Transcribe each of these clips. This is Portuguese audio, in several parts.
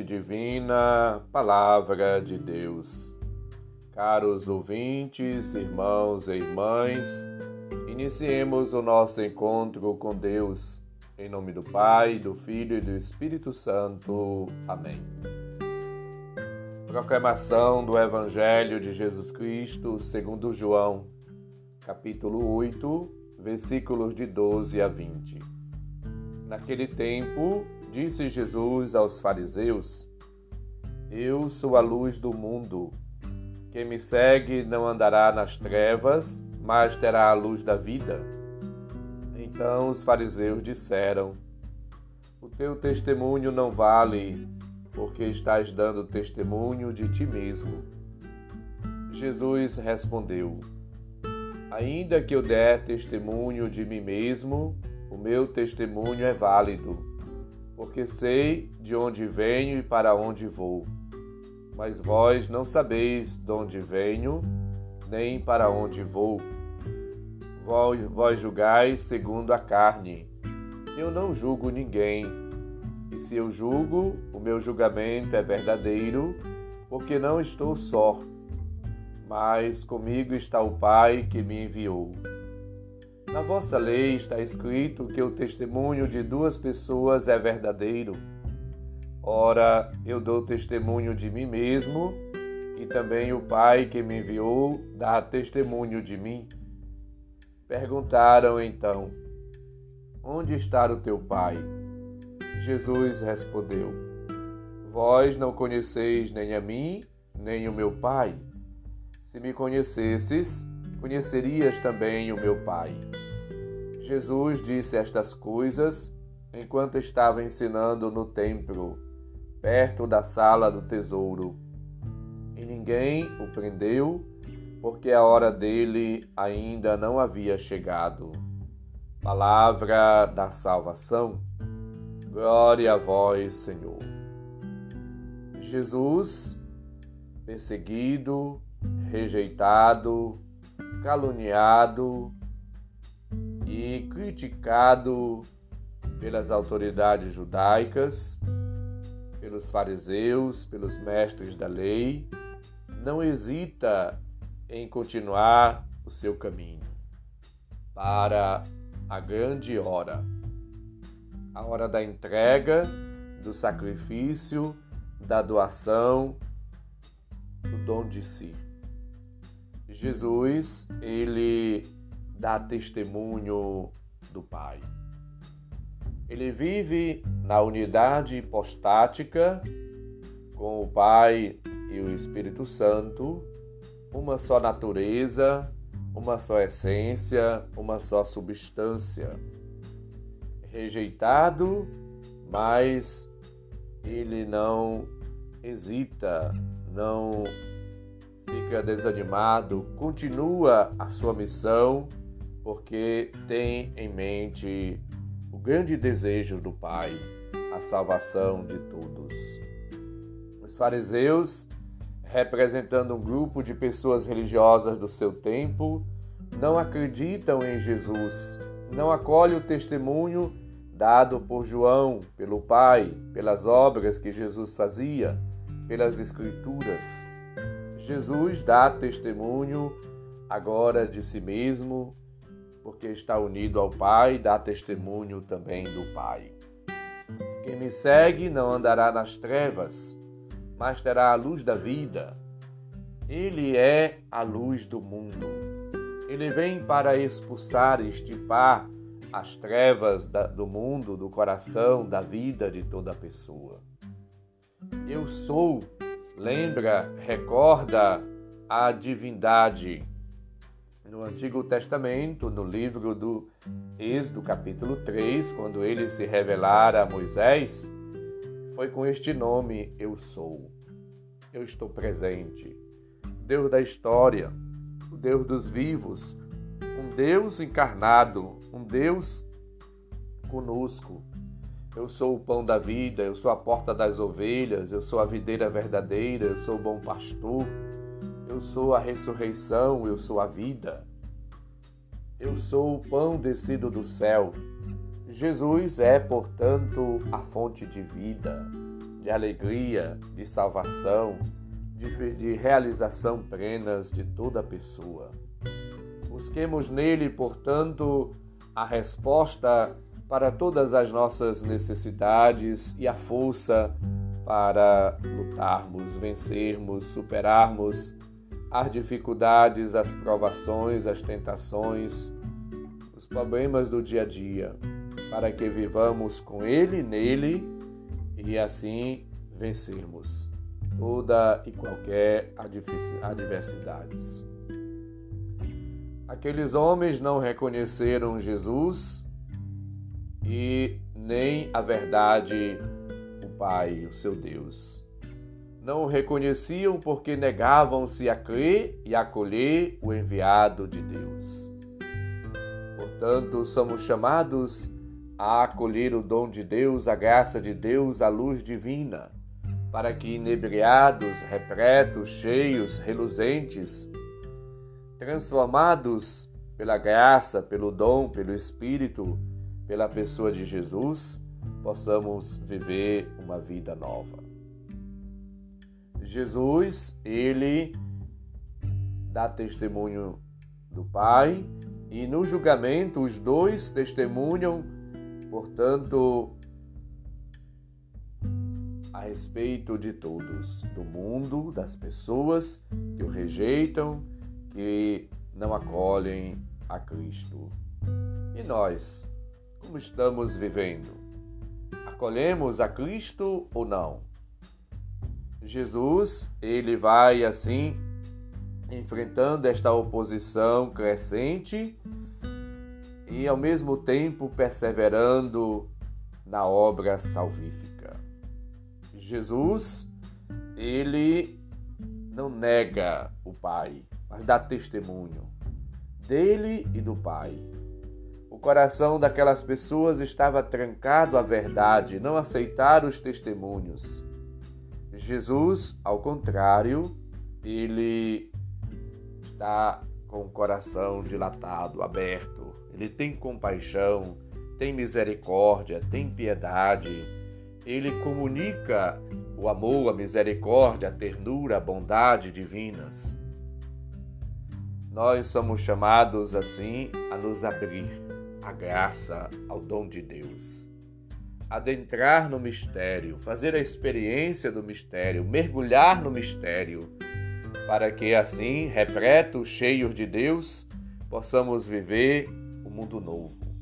divina, Palavra de Deus. Caros ouvintes, irmãos e irmãs, iniciemos o nosso encontro com Deus. Em nome do Pai, do Filho e do Espírito Santo. Amém. Proclamação do Evangelho de Jesus Cristo segundo João, capítulo 8, versículos de 12 a 20. Naquele tempo, Disse Jesus aos fariseus: Eu sou a luz do mundo. Quem me segue não andará nas trevas, mas terá a luz da vida. Então os fariseus disseram: O teu testemunho não vale, porque estás dando testemunho de ti mesmo. Jesus respondeu: Ainda que eu der testemunho de mim mesmo, o meu testemunho é válido porque sei de onde venho e para onde vou. Mas vós não sabeis de onde venho, nem para onde vou. Vós, vós julgais segundo a carne. Eu não julgo ninguém. E se eu julgo, o meu julgamento é verdadeiro, porque não estou só, mas comigo está o Pai que me enviou. Na vossa lei está escrito que o testemunho de duas pessoas é verdadeiro. Ora, eu dou testemunho de mim mesmo, e também o Pai que me enviou dá testemunho de mim. Perguntaram então: Onde está o teu Pai? Jesus respondeu: Vós não conheceis nem a mim, nem o meu Pai. Se me conhecesses, conhecerias também o meu Pai. Jesus disse estas coisas enquanto estava ensinando no templo, perto da sala do tesouro. E ninguém o prendeu, porque a hora dele ainda não havia chegado. Palavra da salvação. Glória a vós, Senhor. Jesus, perseguido, rejeitado, caluniado, criticado pelas autoridades judaicas, pelos fariseus, pelos mestres da lei, não hesita em continuar o seu caminho para a grande hora, a hora da entrega, do sacrifício, da doação, do dom de si. Jesus, ele dá testemunho do Pai. Ele vive na unidade hipostática com o Pai e o Espírito Santo, uma só natureza, uma só essência, uma só substância. Rejeitado, mas ele não hesita, não fica desanimado, continua a sua missão porque tem em mente o grande desejo do Pai, a salvação de todos. Os fariseus, representando um grupo de pessoas religiosas do seu tempo, não acreditam em Jesus, não acolhem o testemunho dado por João, pelo Pai, pelas obras que Jesus fazia, pelas Escrituras. Jesus dá testemunho agora de si mesmo, porque está unido ao Pai, dá testemunho também do Pai. Quem me segue não andará nas trevas, mas terá a luz da vida. Ele é a luz do mundo. Ele vem para expulsar estipar as trevas do mundo, do coração, da vida de toda pessoa. Eu sou, lembra, recorda a divindade no Antigo Testamento, no livro do Êxodo, capítulo 3, quando ele se revelara a Moisés, foi com este nome: Eu sou. Eu estou presente. Deus da história, o Deus dos vivos, um Deus encarnado, um Deus conosco. Eu sou o pão da vida, eu sou a porta das ovelhas, eu sou a videira verdadeira, eu sou o bom pastor. Eu sou a ressurreição, eu sou a vida. Eu sou o pão descido do céu. Jesus é, portanto, a fonte de vida, de alegria, de salvação, de, de realização plenas de toda pessoa. Busquemos nele, portanto, a resposta para todas as nossas necessidades e a força para lutarmos, vencermos, superarmos as dificuldades, as provações, as tentações, os problemas do dia a dia, para que vivamos com Ele, nele e assim vencermos toda e qualquer adversidades. Aqueles homens não reconheceram Jesus e nem a verdade, o Pai, o seu Deus. Não o reconheciam porque negavam-se a crer e acolher o enviado de Deus. Portanto, somos chamados a acolher o dom de Deus, a graça de Deus, a luz divina, para que inebriados, repletos, cheios, reluzentes, transformados pela graça, pelo dom, pelo Espírito, pela pessoa de Jesus, possamos viver uma vida nova. Jesus, ele dá testemunho do Pai e no julgamento os dois testemunham, portanto, a respeito de todos, do mundo, das pessoas que o rejeitam, que não acolhem a Cristo. E nós, como estamos vivendo? Acolhemos a Cristo ou não? Jesus, ele vai assim enfrentando esta oposição crescente e ao mesmo tempo perseverando na obra salvífica. Jesus, ele não nega o Pai, mas dá testemunho dele e do Pai. O coração daquelas pessoas estava trancado à verdade, não aceitaram os testemunhos. Jesus, ao contrário, ele está com o coração dilatado, aberto. Ele tem compaixão, tem misericórdia, tem piedade. Ele comunica o amor, a misericórdia, a ternura, a bondade divinas. Nós somos chamados assim a nos abrir à graça, ao dom de Deus. Adentrar no mistério, fazer a experiência do mistério, mergulhar no mistério, para que assim, repletos, cheios de Deus, possamos viver um mundo novo,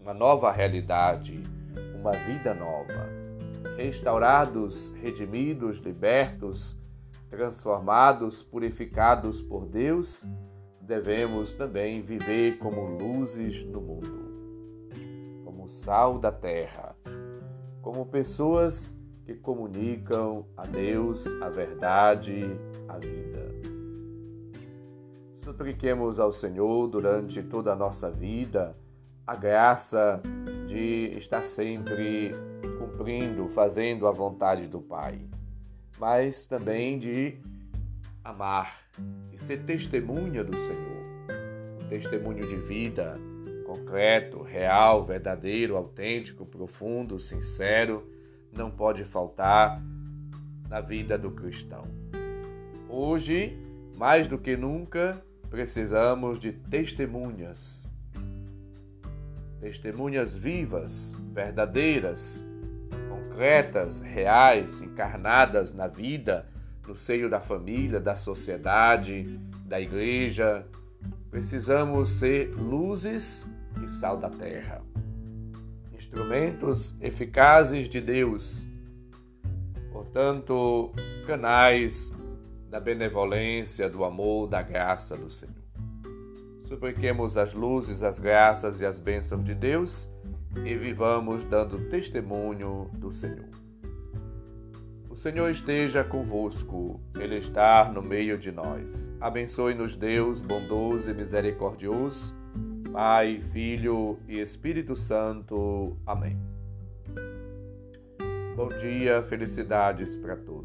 uma nova realidade, uma vida nova. Restaurados, redimidos, libertos, transformados, purificados por Deus devemos também viver como luzes no mundo, como sal da terra, como pessoas que comunicam a Deus a verdade, a vida. Supliquemos ao Senhor durante toda a nossa vida a graça de estar sempre cumprindo, fazendo a vontade do Pai, mas também de amar e ser testemunha do Senhor. Um testemunho de vida concreto, real, verdadeiro, autêntico, profundo, sincero, não pode faltar na vida do cristão. Hoje, mais do que nunca, precisamos de testemunhas. Testemunhas vivas, verdadeiras, concretas, reais, encarnadas na vida no seio da família, da sociedade, da igreja. Precisamos ser luzes e sal da terra, instrumentos eficazes de Deus, portanto, canais da benevolência, do amor, da graça do Senhor. Supliquemos as luzes, as graças e as bênçãos de Deus e vivamos dando testemunho do Senhor. O Senhor esteja convosco, Ele está no meio de nós. Abençoe-nos, Deus, bondoso e misericordioso, Pai, Filho e Espírito Santo. Amém. Bom dia, felicidades para todos.